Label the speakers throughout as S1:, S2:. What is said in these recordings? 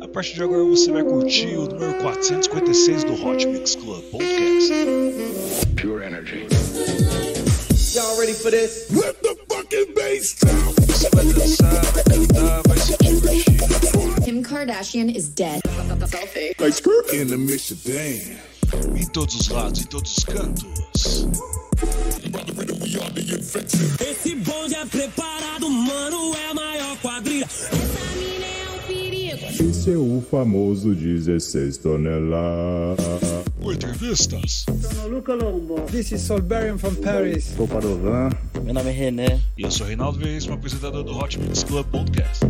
S1: A partir de agora você vai curtir o número 456 do Hot Mix Club Podcast.
S2: Pure energy.
S3: Y'all ready for this?
S4: Let the fucking bass drop.
S1: Você vai dançar, vai cantar, vai se divertir.
S5: Kim Kardashian is dead. Selfie.
S4: Like skirt in the. Damn.
S1: Em todos os lados, em todos os cantos.
S6: Esse bonde é preparado, mano, é a maior quadrilha. Essa mina é um perigo.
S7: Esse é o famoso 16 toneladas.
S1: Entrevistas.
S3: This is Solberian from Paris.
S8: Sou Padovan. Meu nome é René.
S1: E eu sou Reinaldo Veríssimo, apresentador do Hot Mix Club Podcast.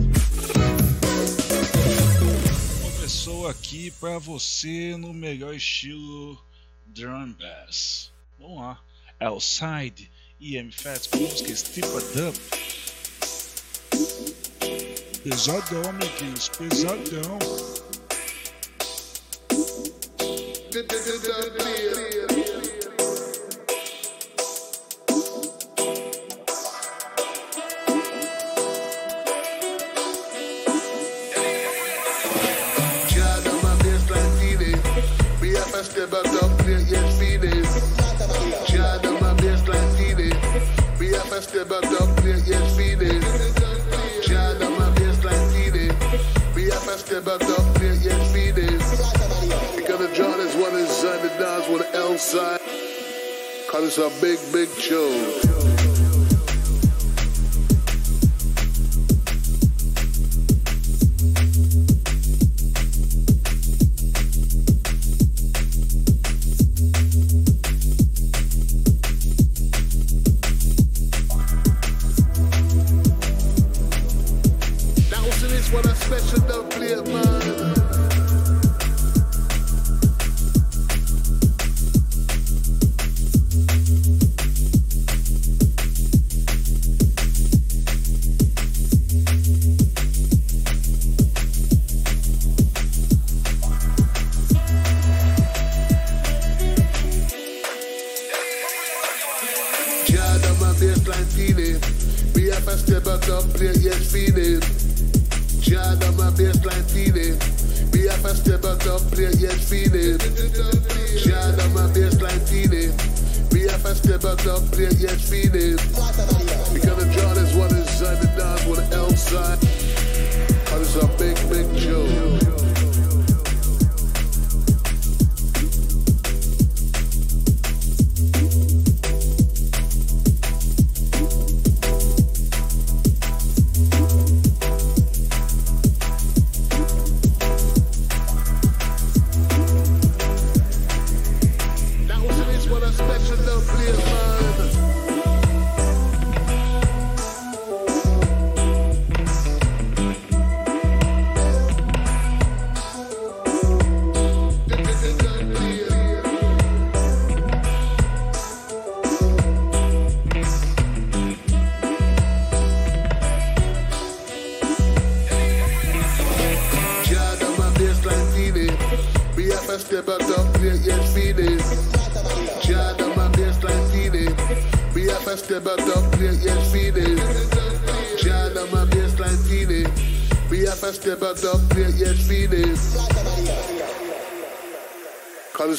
S1: Pessoa aqui pra você no melhor estilo drum bass. Vamos lá. Elside e M Fats com música Stripper Dub. Pesadão, amiguinhos, pesadão.
S9: Step back up, play yes feeling. Because the John is one inside, the Don's one the L side. Cause it's a big, big show.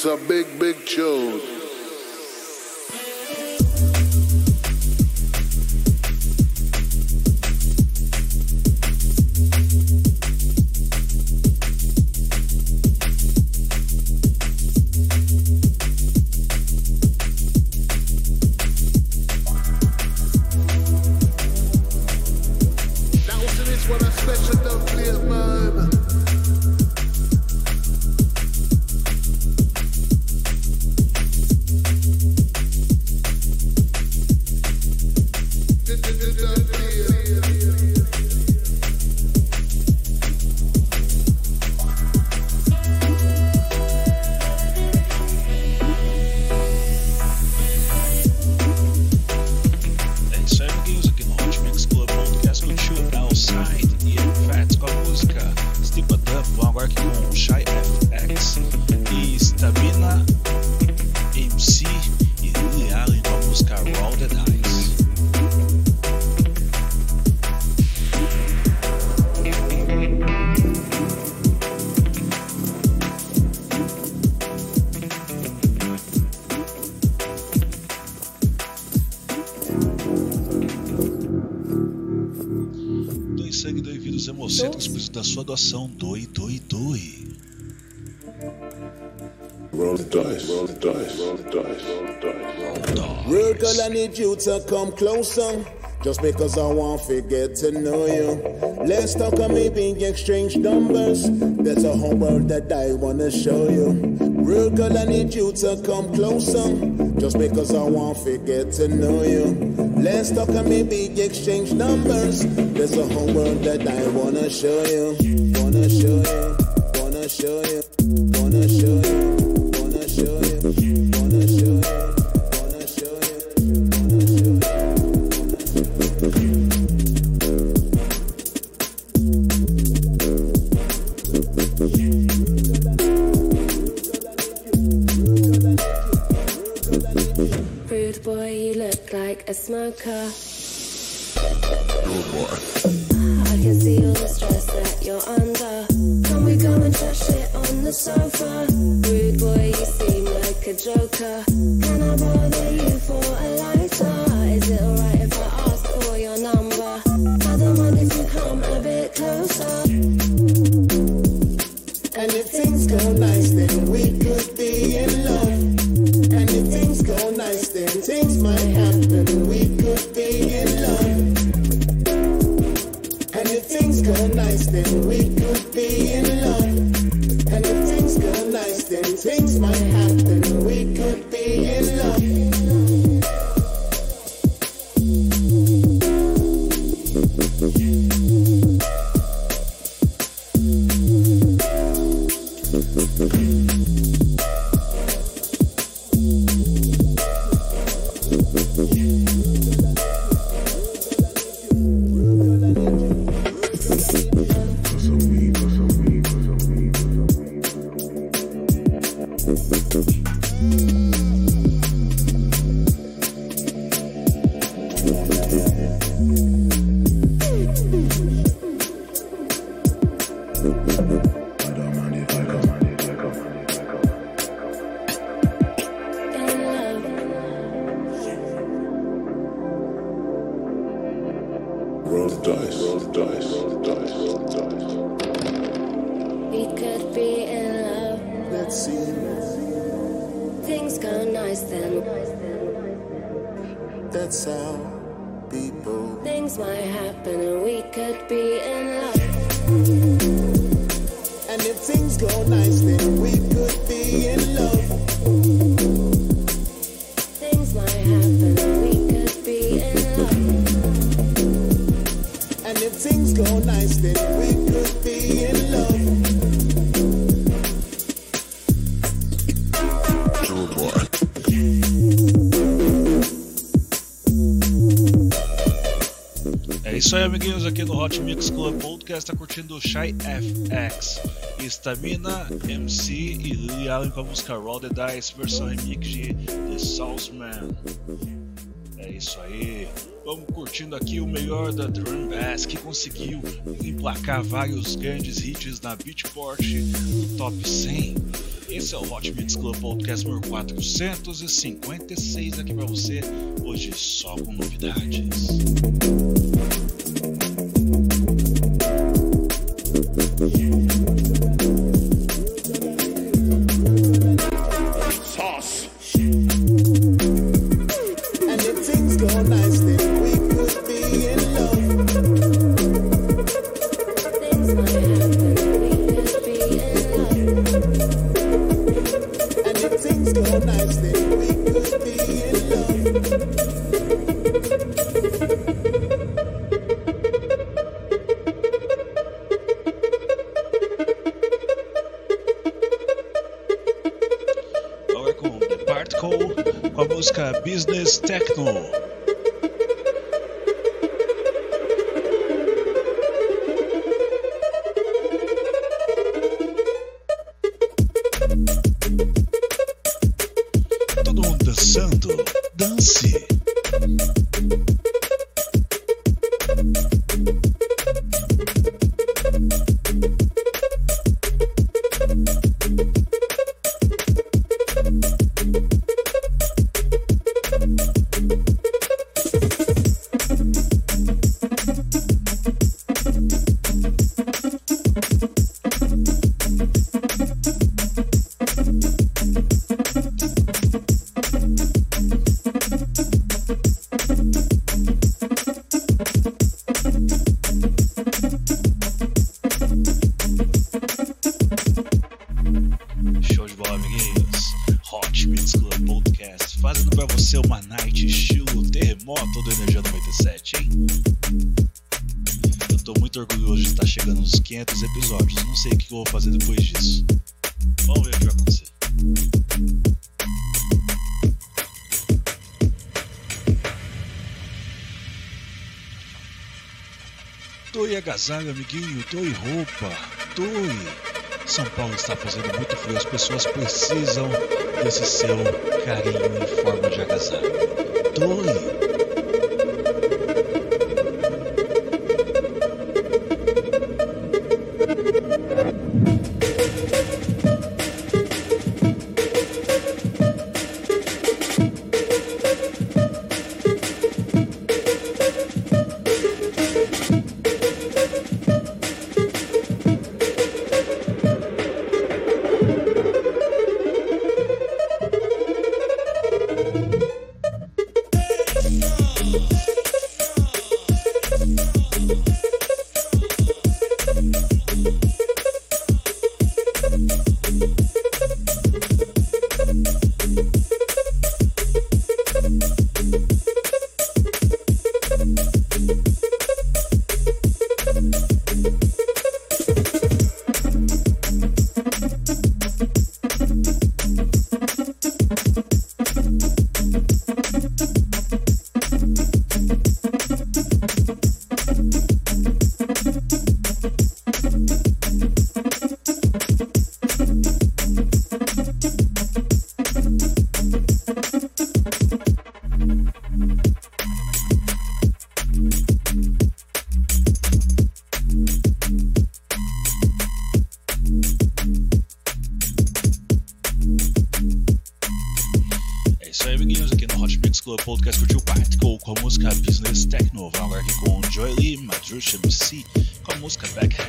S9: A big, big York com Shy FX e Stabila MC e Lily Allen com a
S1: música
S4: Roll the Dice. sangue, doe vírus da sua doação dois
S10: Real girl, I need you to come closer. Just because I want to get to know you. Let's talk and maybe exchange numbers. There's a whole world that I wanna show you. Real girl, I need you to come closer. Just because I want to get to know you. Let's talk and maybe exchange numbers. There's a whole world that I wanna show you. Wanna show you.
S11: Sofa? Rude boy, you seem like a joker. Can I bother you for a lighter?
S10: That's how people.
S11: Things might happen and we could be in love.
S10: And if things go nice, then we could be in love.
S1: Aqui no Hot Mix Club Podcast, tá curtindo Shy FX, Estamina, MC e Lily Allen com a música Roll the Dice, versão remix de The Salesman. É isso aí, vamos curtindo aqui o melhor da Drum Bass que conseguiu emplacar vários grandes hits na Beatport no top 100. Esse é o Hot Mix Club Podcast número 456 aqui pra você, hoje só com novidades. Com a música Business Techno. Agasalho, amiguinho, doe roupa, doe. São Paulo está fazendo muito frio, as pessoas precisam desse seu carinho em forma de agasalho. Doe. Podcast curtiu Particle com a música Business Techno. Vamos agora aqui com Joy Lee, Madrush MC com a música Backhand.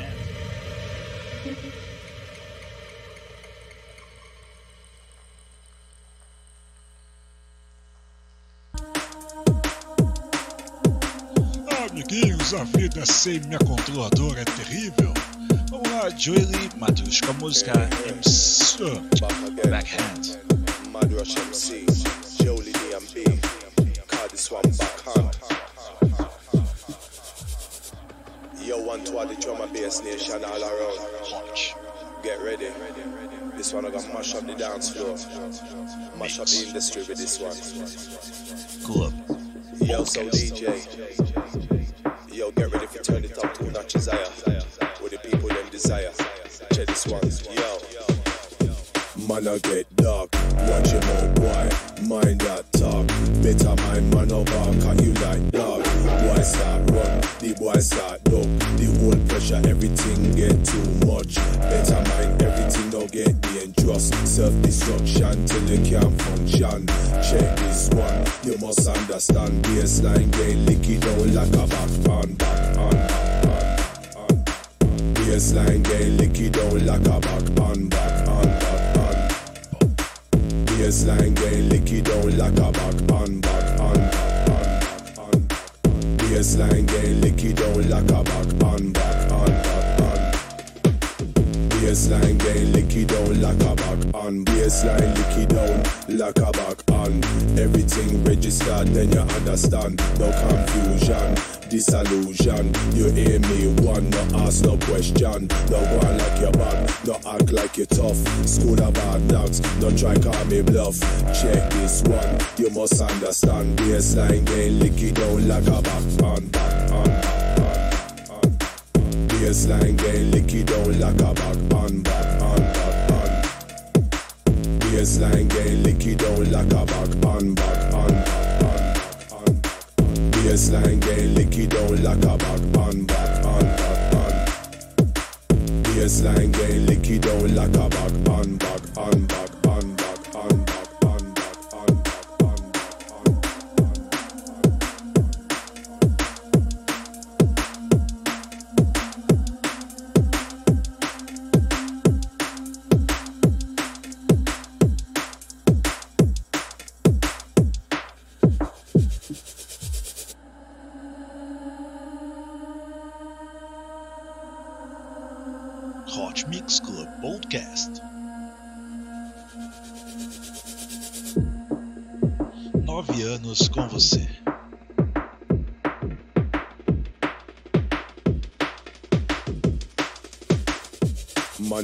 S1: Amiguinhos, a vida sem minha controladora é terrível. Vamos lá, Lee, Madrush com a música MC Backhand.
S12: Madrush MC. This one backhand. Yo, one to the drum and bass nation all around. Get ready. This one I got mash up the dance floor. Mash up the industry with this one.
S1: Cool.
S12: Yo, so DJ. Yo, get ready for turn it up two notches higher. With the people them desire. Check this one. Yo. Man, I get dark. Watch your mouth, boy. Mind that talk. Better mind, man, bark. Can you like dog? Boy start run, the boy start dog. The whole pressure, everything get too much. Better mind, everything don't get dangerous. Self-destruction till you can't function. Check this one, you must understand. Baseline get licky down like a back pan, back on, back on. Baseline get licky down like a back on, back on. Baseline get licky down like a back on, back on, back on, back on. Baseline get licky down like a back on, back on, back on. Baseline get licky down like a back on. Baseline licky down like a back on. Everything registered, then you understand. No confusion, disillusion. You hear me one, no ask no question. No one like your bad, no act like you're tough. School of hard knocks, don't try call me bluff. Check this one, you must understand. Baseline get licky down like a back on, back on. Baseline get licky down like a back on, back on, back on. Baseline get licky down like a back on, back on, back on. Baseline get licky down like a back on, back on, back on. Baseline get licky down like a back on, back on, back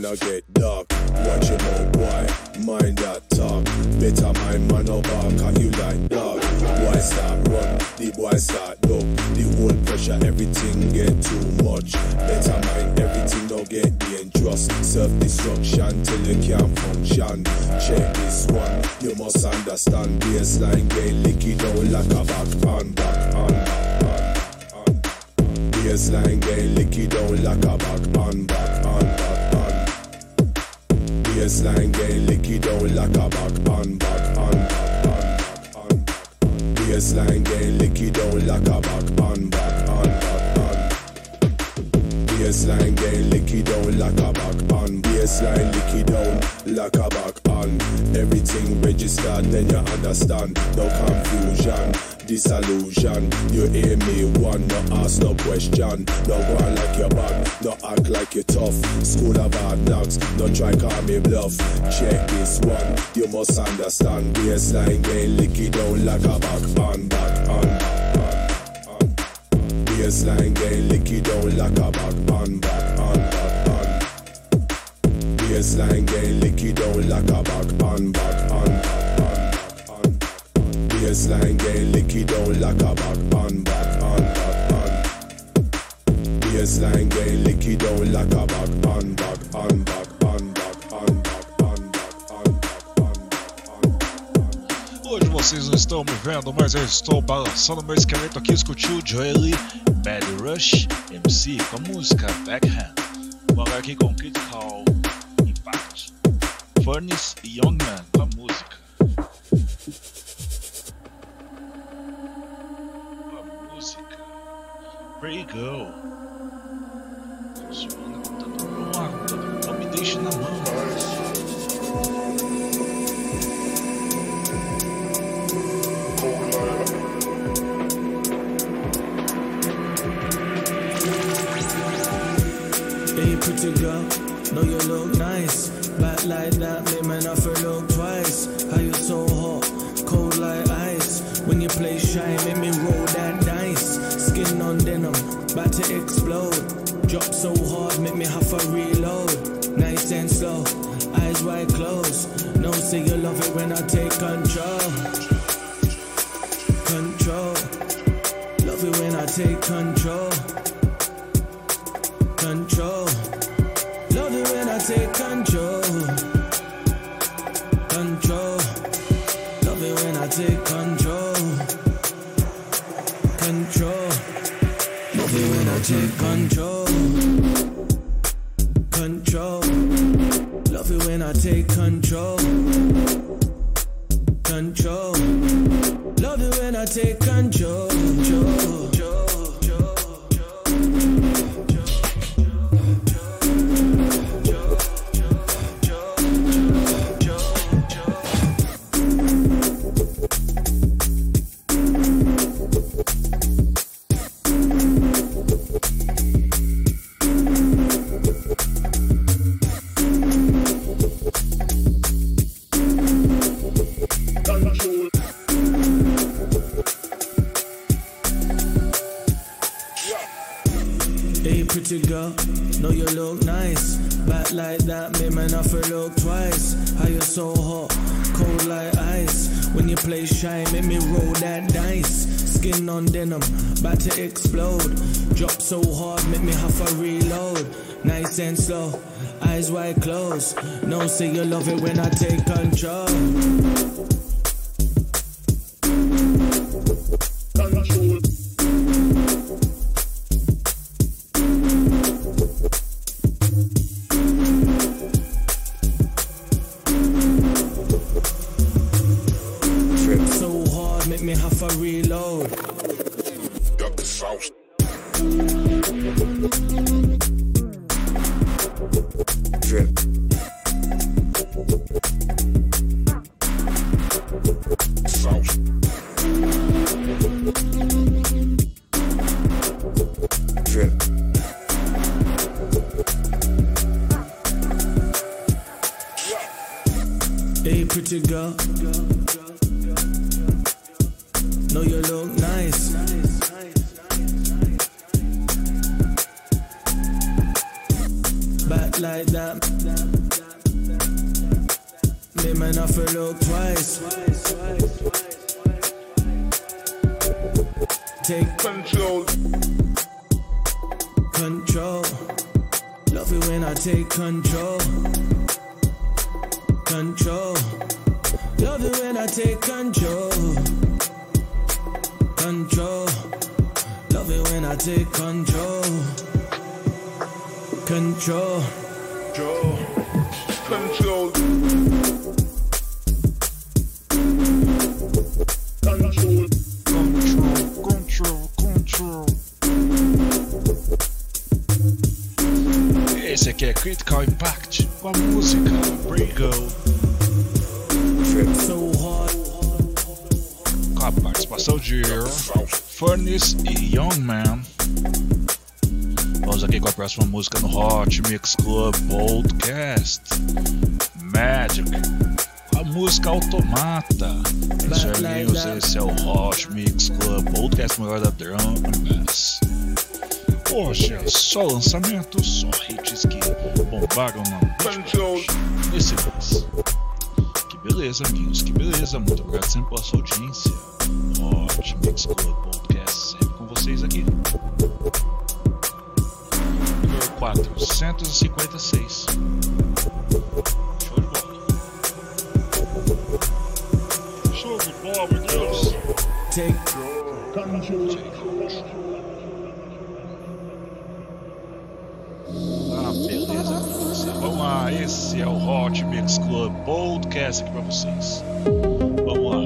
S12: I get dark. Watch your mouth, boy. Mind that talk. Better mind, man, no bark. Can you like dog? Boy start run, the boy start dog. The whole pressure, everything get too much. Better mind, everything don't get dangerous. Self-destruction till you can't function. Check this one, you must understand. Baseline get licky down like a back on, back on, back on. Baseline get licky down like a back on, back back. Baseline get licky down like a back on, back on, back on, back on. Baseline get licky down like a back on, back on, back on. Baseline get licky down like a back on. Baseline licky down like a back on. Everything registered, then you understand. No confusion, disillusion. You hear me one, no ask no question. No one like your bad, no act like you're tough. School of hard knocks, no try call me bluff. Check this one, you must understand. Baseline get licky down like a back on, back on. Baseline get licky down like a back on, back on, back on. Baseline get licky down like a back on, back on, back on. Baseline get licky down like a back on, back on, back on. Baseline get licky down like a back on, back on, back on, back on, back on, back on, back on.
S1: Hoje vocês não estão me vendo, mas eu estou balançando meu esqueleto aqui. Escutiu Joely, Bad Rush, MC com a música Backhand. Vamos agora aqui com Critical Impact, Furnace e Youngman com a música. Pray Go. Suando com tanto ar, não me deixe na mão.
S13: Hey, pretty girl, know you look nice. Back like that, make I feel look twice. How you so hot, cold like ice. When you play shy, make me roll. Skin on denim, about to explode. Drop so hard, make me have to reload. Nice and slow, eyes wide closed. No, say you love it when I take control. Control, love it when I take control control. Denim, about to explode. Drop so hard, make me have to reload. Nice and slow, eyes wide closed. No, say you love it when I take control. Back like that. Me man have to look twice. Take
S9: control.
S13: Control. Love it when I take control. Control. Love it when I take control. Control. Love it when I take control. Control.
S9: Control. Control.
S1: Control, control, control. Esse aqui é Critical Impact com a música Brigo.
S13: Trip so hard.
S1: Com a participação de Furnace e Young Man. Com a próxima música no Hot Mix Club Podcast. Magic. A música Automata. Isso é News, esse é o Hot Mix Club Podcast maior da Drum Bass. Poxa, só lançamentos, só hits que bombaram na nesse mês. Que beleza, amigos, que beleza. Muito obrigado sempre pela sua audiência. Hot Mix Club Podcast sempre com vocês aqui. Número 456. Show de bola. Show de bola, meu Deus.
S13: Take
S1: Ah, beleza. Vamos lá, esse é o Hot Mix Club Podcast aqui pra vocês. Vamos lá.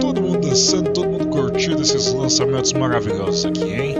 S1: Todo mundo dançando, todo mundo curtindo esses lançamentos maravilhosos aqui, hein?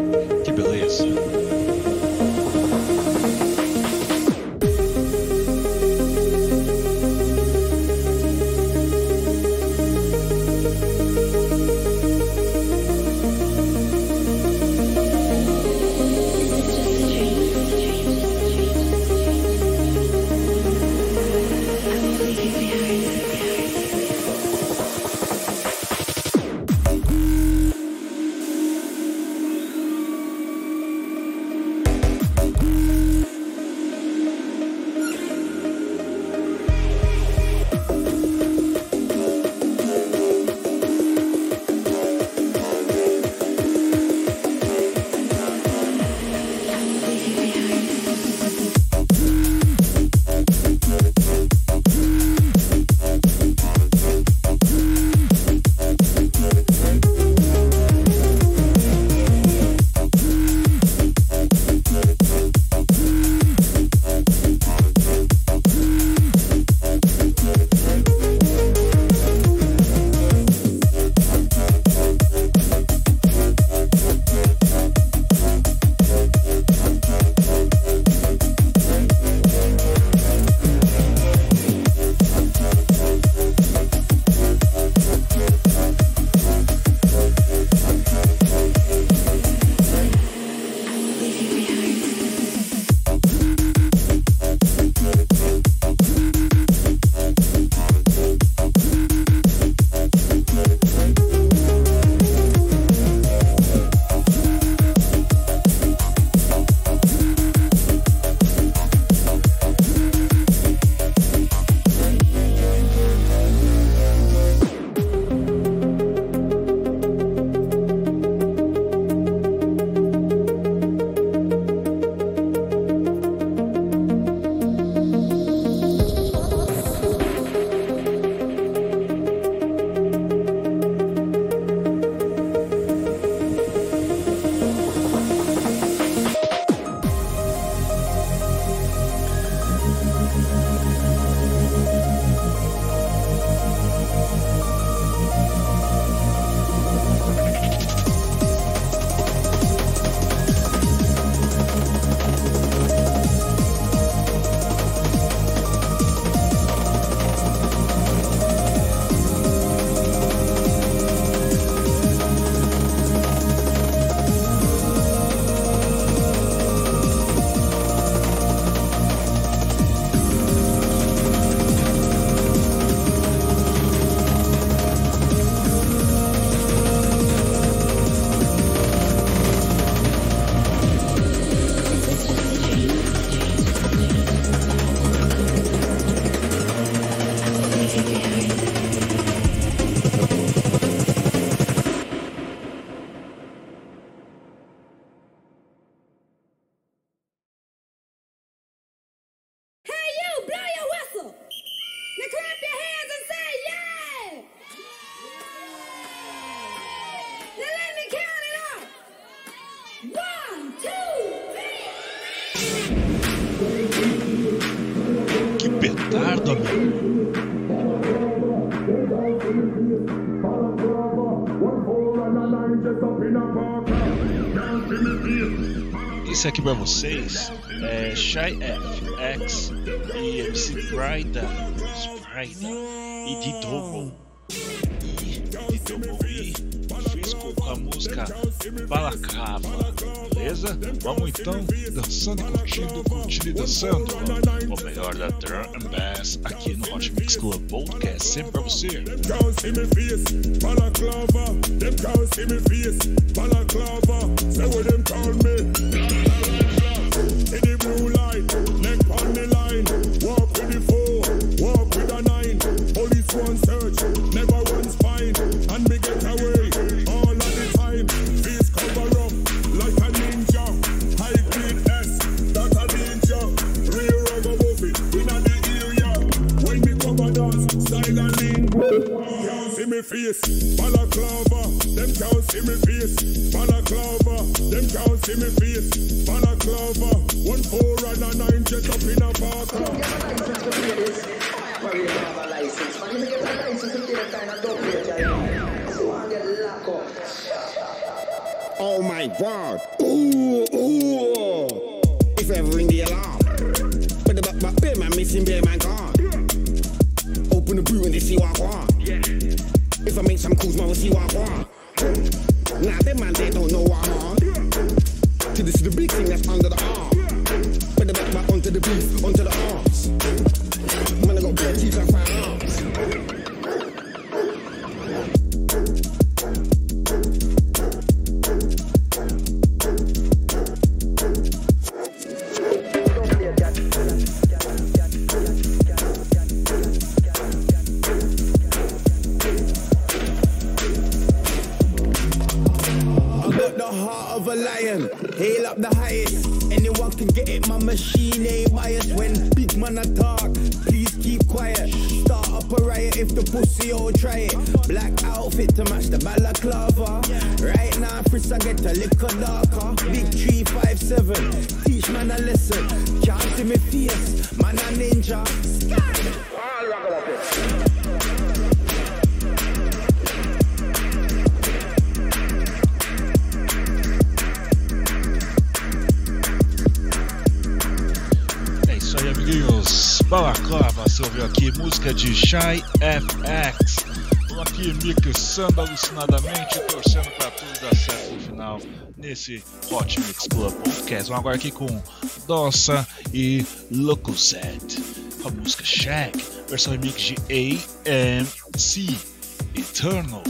S1: trouxe aqui para vocês é Shy F, X e MC Brida, Brida e D-Double. música Balaclava, beleza? Vamos então dançando e curtindo, curtindo e dançando. O melhor da Drum and Bass aqui no Hot Mix Club. Podcast, é sempre pra você.
S14: In see me face,
S15: man
S6: a ninja.
S1: É amiguinhos, Balaclava, você ouviu aqui música de Shy FX, aqui, mixando alucinadamente, torcendo para tudo dar certo no final nesse Hot Mix Club Podcast. Vamos agora aqui com Dossa e Locozette, a música Shack, versão remix de AMC Eternal.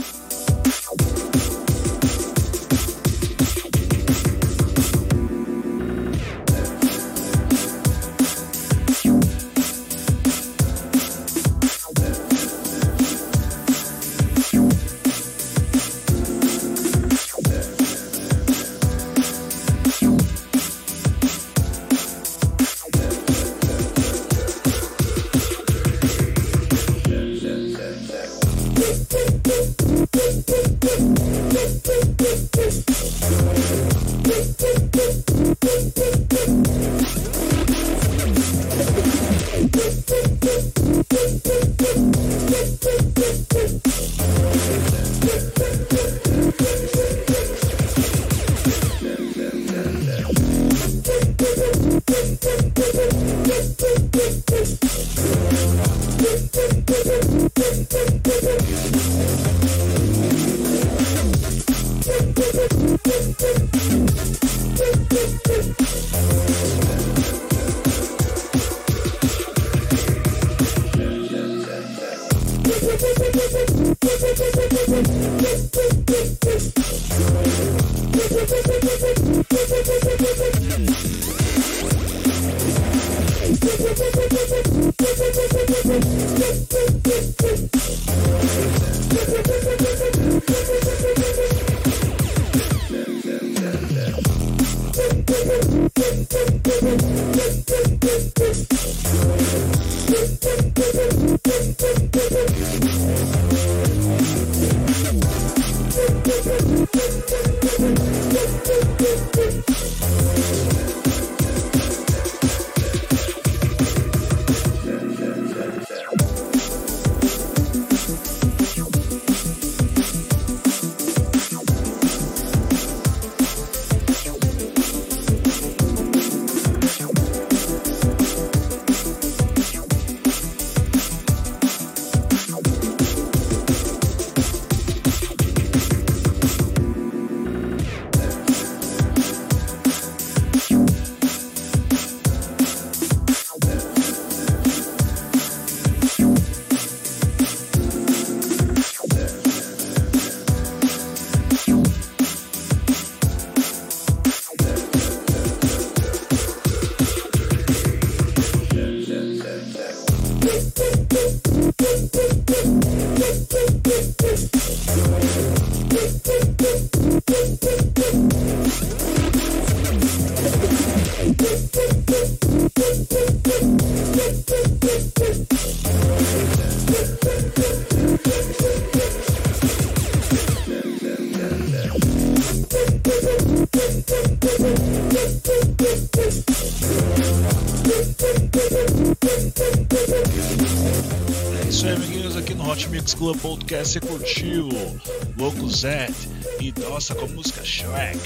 S1: E nossa com a música Shrek.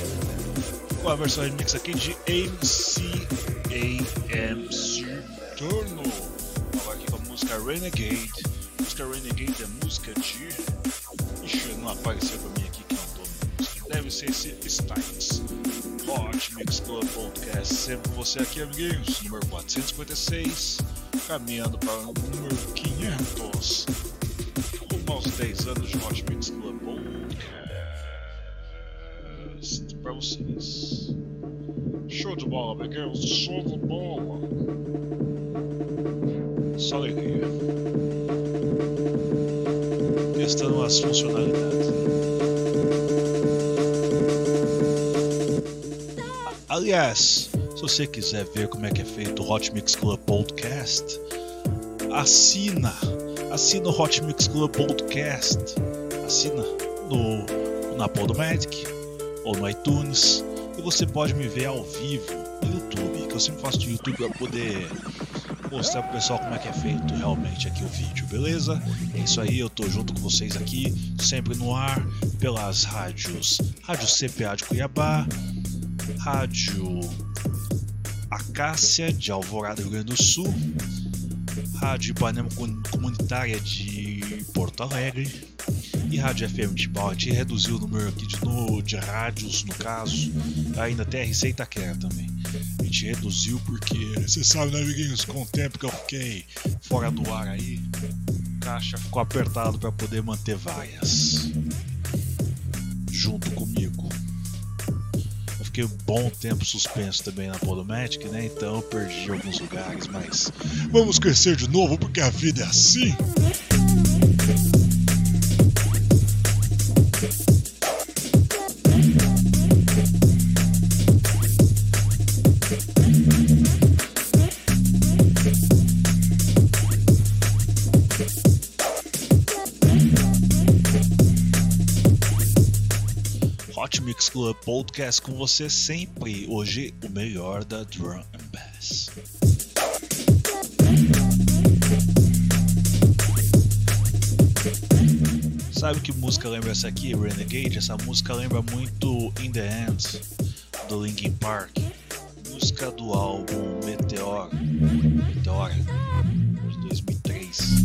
S1: Com a versão remix aqui de MC AMC Turno agora aqui com a música Renegade. Música Renegade é música de ixi não apareceu pra mim aqui que é o música. Deve ser esse Styles Hot Mix Club Podcast. Sempre você aqui amiguinhos. Número 456 caminhando para o número 500 rumo aos 10 anos para vocês. Show de bola, amiguinhos, show de bola. Só alegria. Testando as funcionalidades. Aliás, se você quiser ver como é que é feito o Hot Mix Club Podcast, assina, assina o Hot Mix Club Podcast, assina no, na Podomatic ou no iTunes e você pode me ver ao vivo no YouTube, que eu sempre faço no YouTube para poder mostrar pro pessoal como é que é feito realmente aqui o vídeo, beleza? É isso aí, eu tô junto com vocês aqui, sempre no ar, pelas rádios, Rádio CPA de Cuiabá, Rádio Acácia de Alvorada, Rio Grande do Sul, Rádio Ipanema Comunitária de Porto Alegre e Rádio FM de. A gente reduziu o número aqui de, no, de rádios, no caso, ainda até a Receita Quer também. A gente reduziu porque, você sabe, né, amiguinhos, com o tempo que eu fiquei fora do ar aí, a caixa ficou apertado para poder manter várias junto comigo fiquei um bom tempo suspenso também na Podomatic, né? Então eu perdi alguns lugares, mas vamos crescer de novo porque a vida é assim. Mix Club Podcast com você sempre. Hoje o melhor da drum and bass. Sabe que música lembra essa aqui, Renegade? Essa música lembra muito In the End do Linkin Park. Música do álbum Meteor, Meteora de 2003.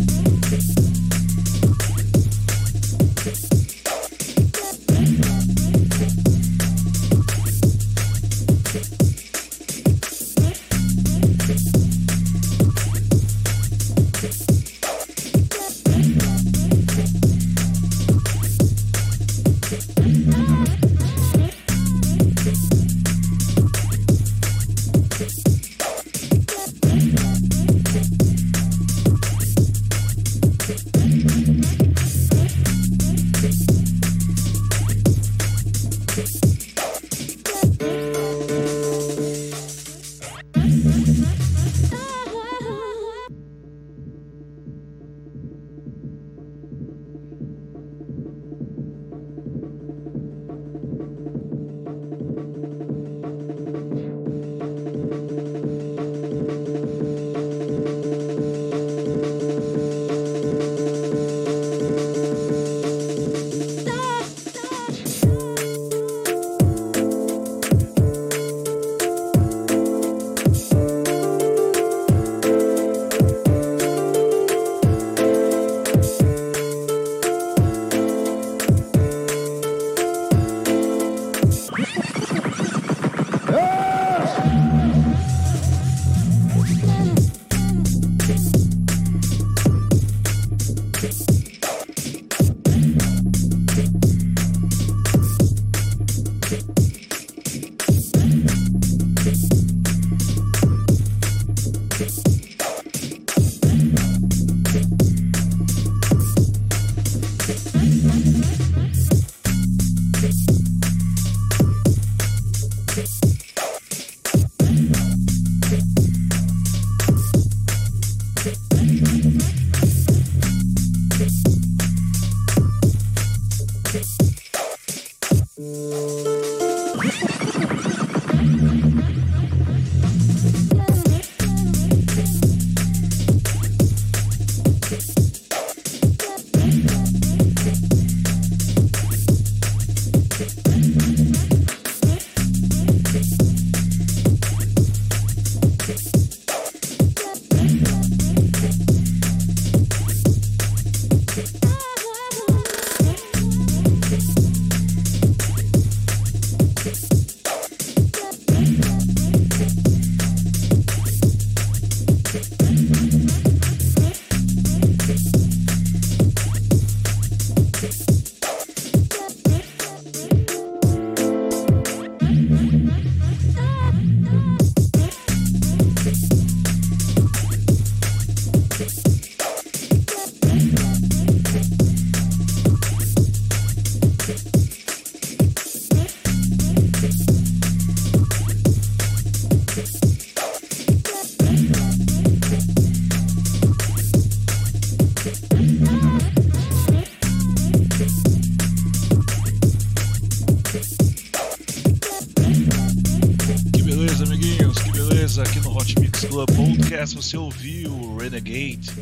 S1: Você ouviu Renegade,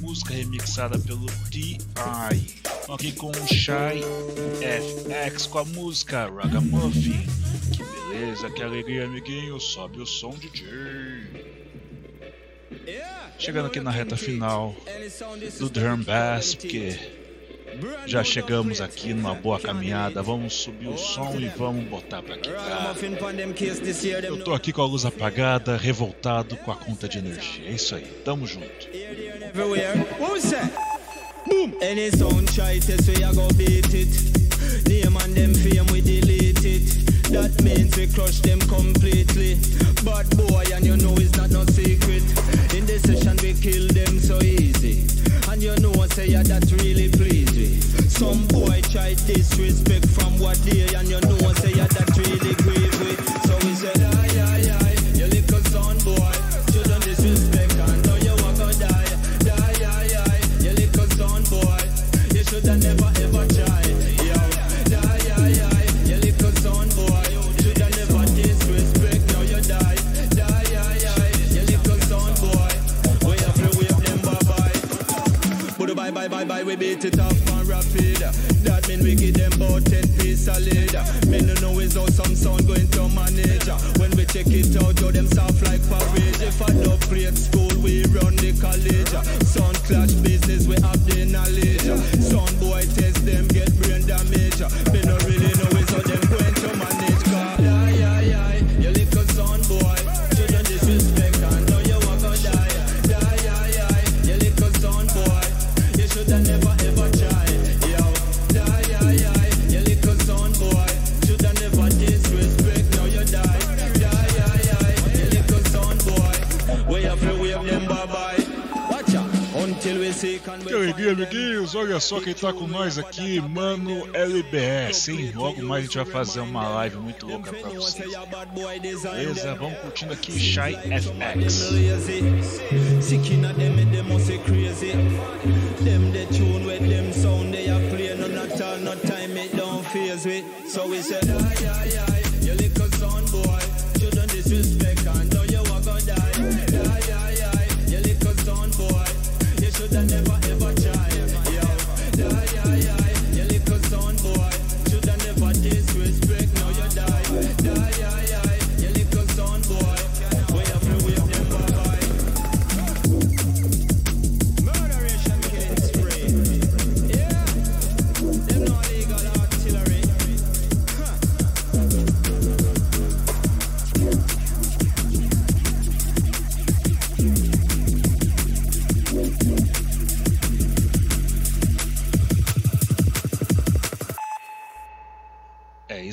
S1: música remixada pelo T.I. Aqui com o Shy FX com a música Ragamuffin. Que beleza, que alegria, amiguinho. Sobe o som, DJ. Chegando aqui na reta final do Drum Bass, porque já chegamos aqui numa boa caminhada. Vamos subir o som e vamos botar pra quicar. Eu tô aqui com a luz apagada, revoltado com a conta de energia. É isso aí, tamo junto.
S6: That means we crush them completely. Boy and you know it's not no secret. In session we kill them so easy. And you know I say yeah that really please me. Some boy try disrespect from what day and you know I say yeah that really grieve
S1: só quem tá com nós aqui, mano LBS, hein? Logo mais a gente vai fazer uma live muito louca pra vocês. Beleza? Vamos curtindo aqui Shy FX.
S6: Them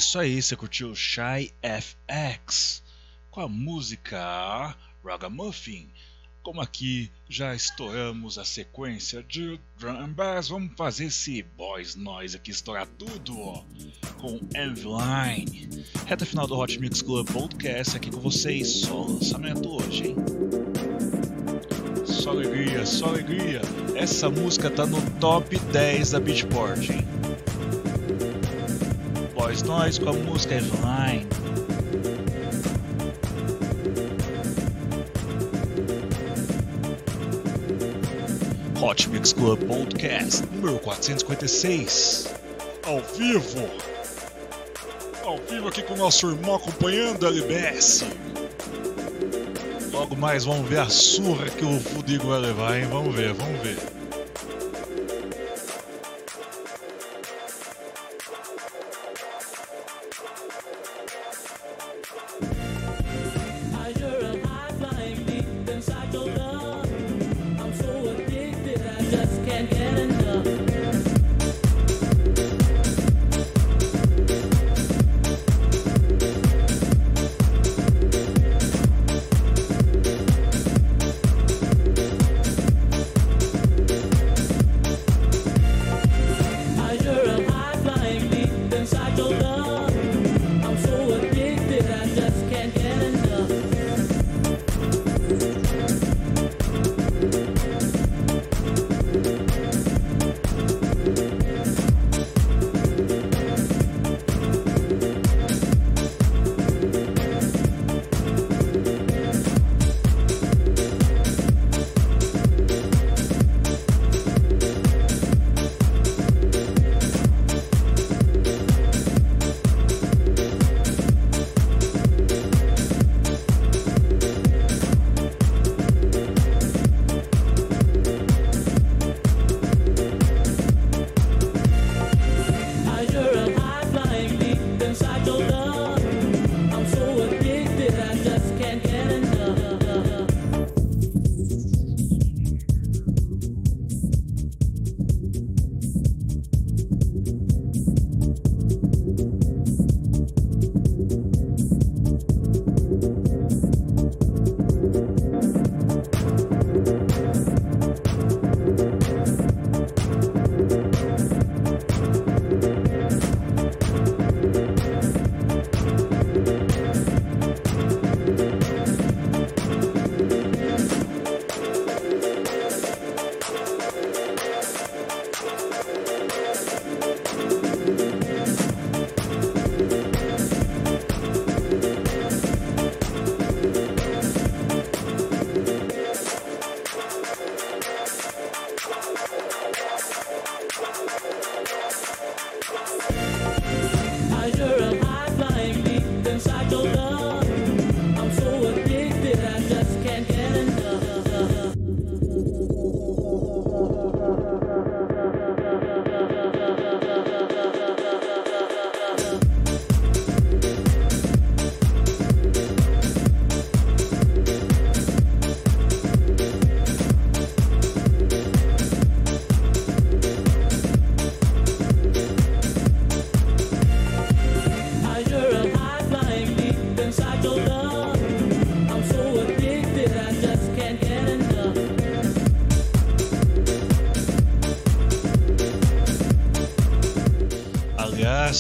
S1: isso aí, você curtiu Shy FX com a música Ragamuffin. Como aqui já estouramos a sequência de Drum Bass, vamos fazer esse Boys Noise aqui estourar tudo, ó, com Envyline. Reta final do Hot Mix Club Podcast aqui com vocês, só lançamento hoje, hein? Só alegria, só alegria. Essa música tá no top 10 da Beatport, hein? Noise com a música Envyline. Hot Mix Club Podcast número 456. Ao vivo. Ao vivo aqui com o nosso irmão acompanhando a LBS. Logo mais vamos ver a surra que o Fudigo vai levar, hein? Vamos ver, vamos ver.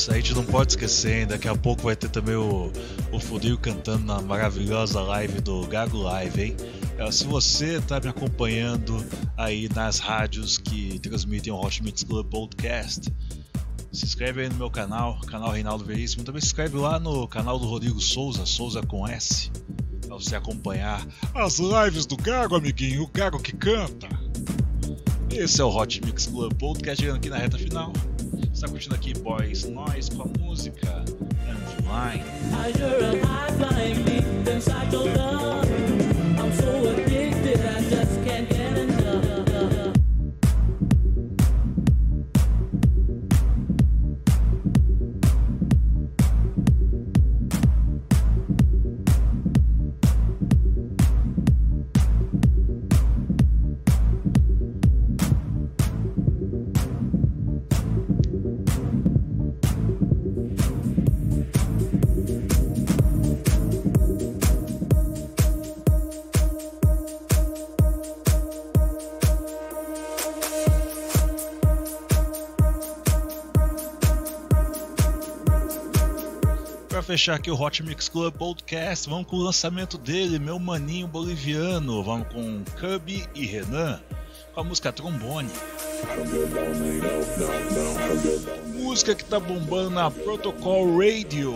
S1: A gente não pode esquecer, hein? daqui a pouco vai ter também o, o Fudinho cantando na maravilhosa live do Gago Live, hein? É, se você está me acompanhando aí nas rádios que transmitem o Hot Mix Club Podcast, se inscreve aí no meu canal, canal Reinaldo Veríssimo. Também se inscreve lá no canal do Rodrigo Souza, Souza com S, para você acompanhar as lives do Gago, amiguinho, o Gago que canta. Esse é o Hot Mix Club Podcast, chegando aqui na reta está curtindo aqui Boys? Noise com a música. I'm fechar aqui o Hot Mix Club Podcast, vamos com o lançamento dele, meu maninho boliviano. Vamos com Cubby e Renan, com a música Trombone. Música que tá bombando na Protocol Radio.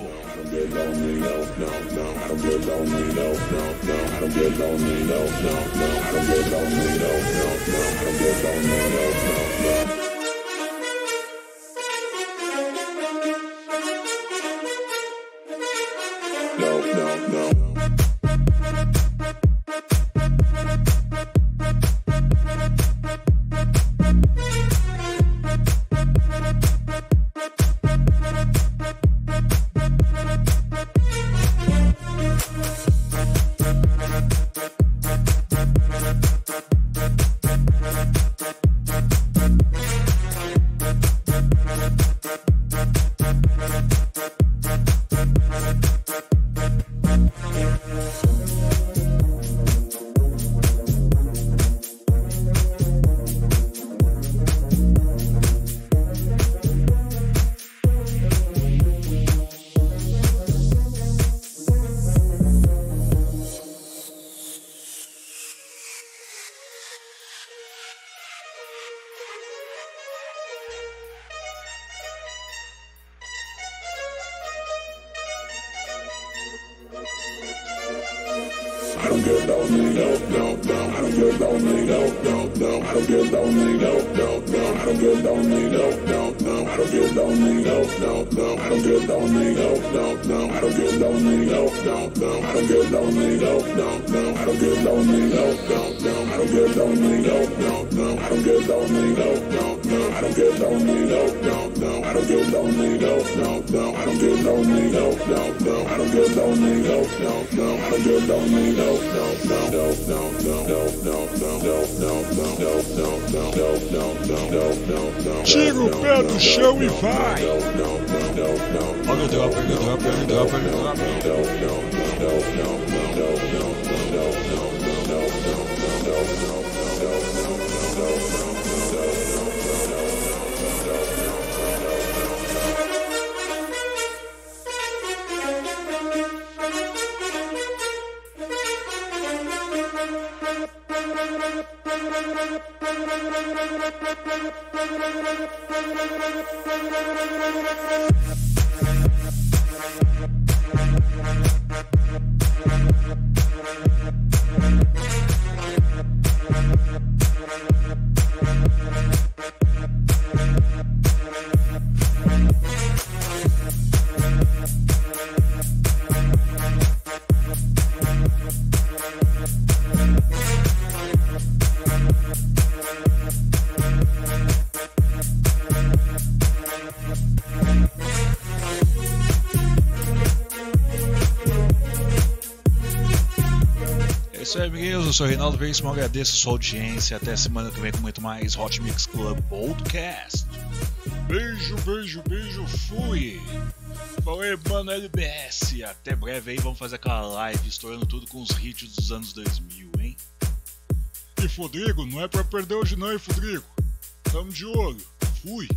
S1: Thank you. Isso aí, amiguinhos. Eu sou o Reinaldo Veríssimo. Agradeço a sua audiência. Até semana que vem com muito mais Hot Mix Club Podcast. Beijo, beijo, beijo. Fui. Falei, mano, LBS. Até breve aí. Vamos fazer aquela live estourando tudo com os hits dos anos 2000, hein? E Rodrigo, não é pra perder hoje não, hein, Rodrigo? Tamo de olho. Fui.